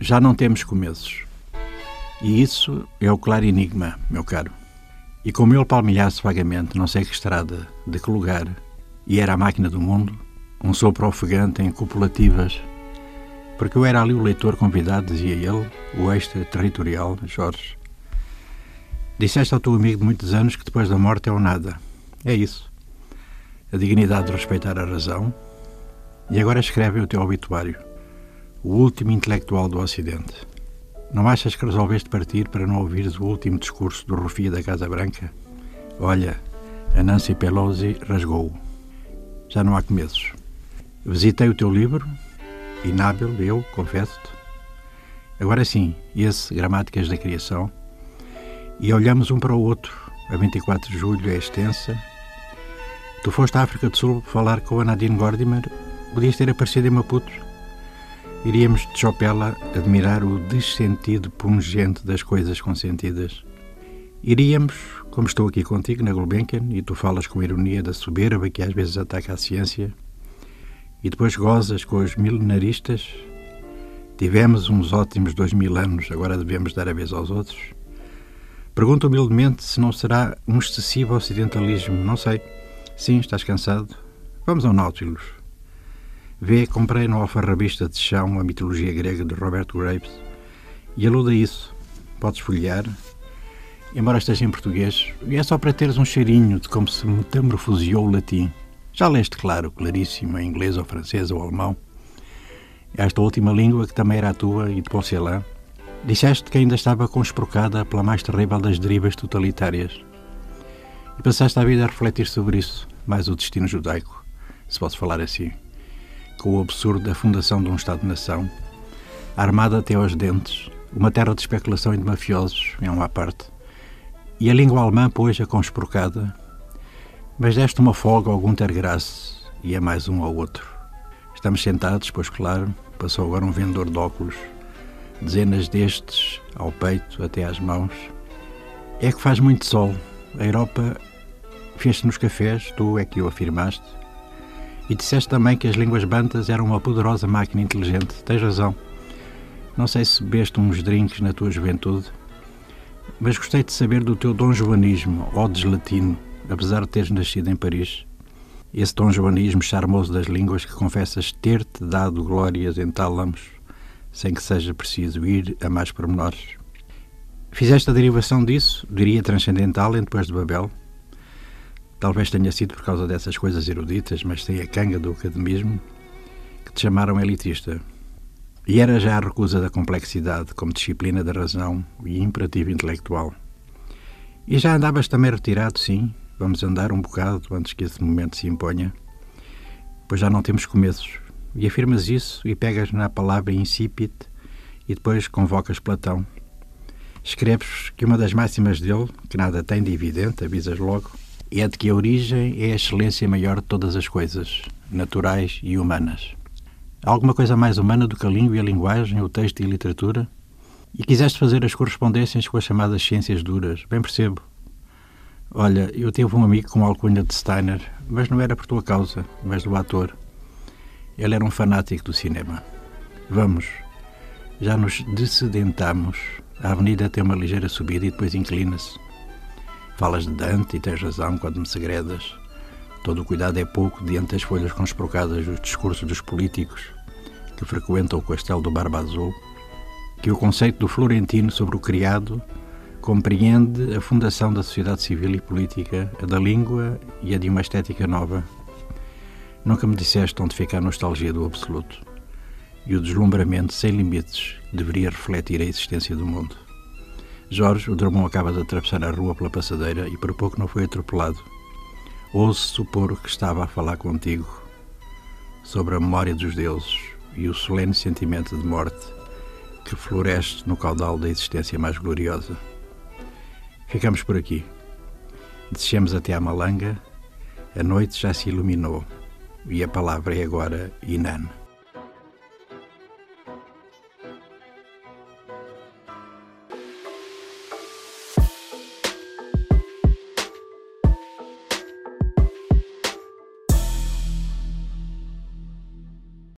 Já não temos começos. E isso é o claro enigma, meu caro. E como ele palmilhasse vagamente, não sei que estrada, de que lugar, e era a máquina do mundo, um sopro ofegante em copulativas, porque eu era ali o leitor convidado, dizia ele, o extraterritorial, Jorge. Disseste ao teu amigo de muitos anos que depois da morte é o nada. É isso. A dignidade de respeitar a razão. E agora escreve o teu obituário. O último intelectual do Ocidente. Não achas que resolveste partir para não ouvires o último discurso do Rufia da Casa Branca? Olha, a Nancy Pelosi rasgou-o. Já não há começos. Visitei o teu livro, inábil, eu, confesso-te. Agora sim, esse, Gramáticas da Criação, e olhamos um para o outro. A 24 de julho é extensa. Tu foste à África do Sul falar com a Nadine Gordimer. Podias ter aparecido em Maputo. Iríamos de Chopela admirar o dessentido pungente das coisas consentidas. Iríamos, como estou aqui contigo na Gulbenkian, e tu falas com ironia da soberba que às vezes ataca a ciência, e depois gozas com os milenaristas. Tivemos uns ótimos dois mil anos, agora devemos dar a vez aos outros. Pergunto humildemente se não será um excessivo ocidentalismo. Não sei. Sim, estás cansado? Vamos ao Nautilus. Vê, comprei no alfarrabista de chão a mitologia grega de Robert Graves e aluda isso. Podes folhear, embora esteja em português, e é só para teres um cheirinho de como se metamorfoseou o latim. Já leste, claro, claríssimo, em inglês ou francês ou alemão. Esta última língua que também era a tua e de Poncelã, Disseste que ainda estava conspurcada pela mais terrível das derivas totalitárias. E passaste a vida a refletir sobre isso, mais o destino judaico, se posso falar assim, com o absurdo da fundação de um Estado-nação, armada até aos dentes, uma terra de especulação e de mafiosos, em uma parte, e a língua alemã, pois, a conspurcada, mas deste uma folga ao Gunter Grass e a mais um ao outro. Estamos sentados, pois claro, passou agora um vendedor de óculos dezenas destes ao peito até às mãos. É que faz muito sol. A Europa fez-se nos cafés, tu é que o afirmaste. E disseste também que as línguas bantas eram uma poderosa máquina inteligente. Tens razão. Não sei se bebeste uns drinks na tua juventude, mas gostei de saber do teu dom joanismo, ou deslatino, apesar de teres nascido em Paris. Esse dom joanismo charmoso das línguas que confessas ter-te dado glórias em tálamos sem que seja preciso ir a mais pormenores. Fizeste a derivação disso, diria transcendental, em Depois de Babel. Talvez tenha sido por causa dessas coisas eruditas, mas tem a canga do academismo, que te chamaram elitista. E era já a recusa da complexidade como disciplina da razão e imperativo intelectual. E já andavas também retirado, sim, vamos andar um bocado antes que esse momento se imponha, pois já não temos começos, e afirmas isso e pegas na palavra incipit e depois convocas Platão. Escreves que uma das máximas dele, que nada tem de evidente, avisas logo, é de que a origem é a excelência maior de todas as coisas, naturais e humanas. Há alguma coisa mais humana do que a língua e a linguagem, o texto e a literatura? E quiseste fazer as correspondências com as chamadas ciências duras, bem percebo. Olha, eu tive um amigo com a alcunha de Steiner, mas não era por tua causa, mas do ator. Ele era um fanático do cinema. Vamos, já nos descedentamos. A avenida tem uma ligeira subida e depois inclina-se. Falas de Dante e tens razão quando me segredas. Todo o cuidado é pouco diante das folhas conspurcadas dos discursos dos políticos que frequentam o castelo do Barba Azul, que o conceito do Florentino sobre o criado compreende a fundação da sociedade civil e política, a da língua e a de uma estética nova Nunca me disseste onde fica a nostalgia do absoluto e o deslumbramento sem limites deveria refletir a existência do mundo. Jorge, o Drummond acaba de atravessar a rua pela passadeira e por pouco não foi atropelado. Ouço supor que estava a falar contigo sobre a memória dos deuses e o solene sentimento de morte que floresce no caudal da existência mais gloriosa. Ficamos por aqui. Descemos até à Malanga. A noite já se iluminou e a palavra é agora Inan.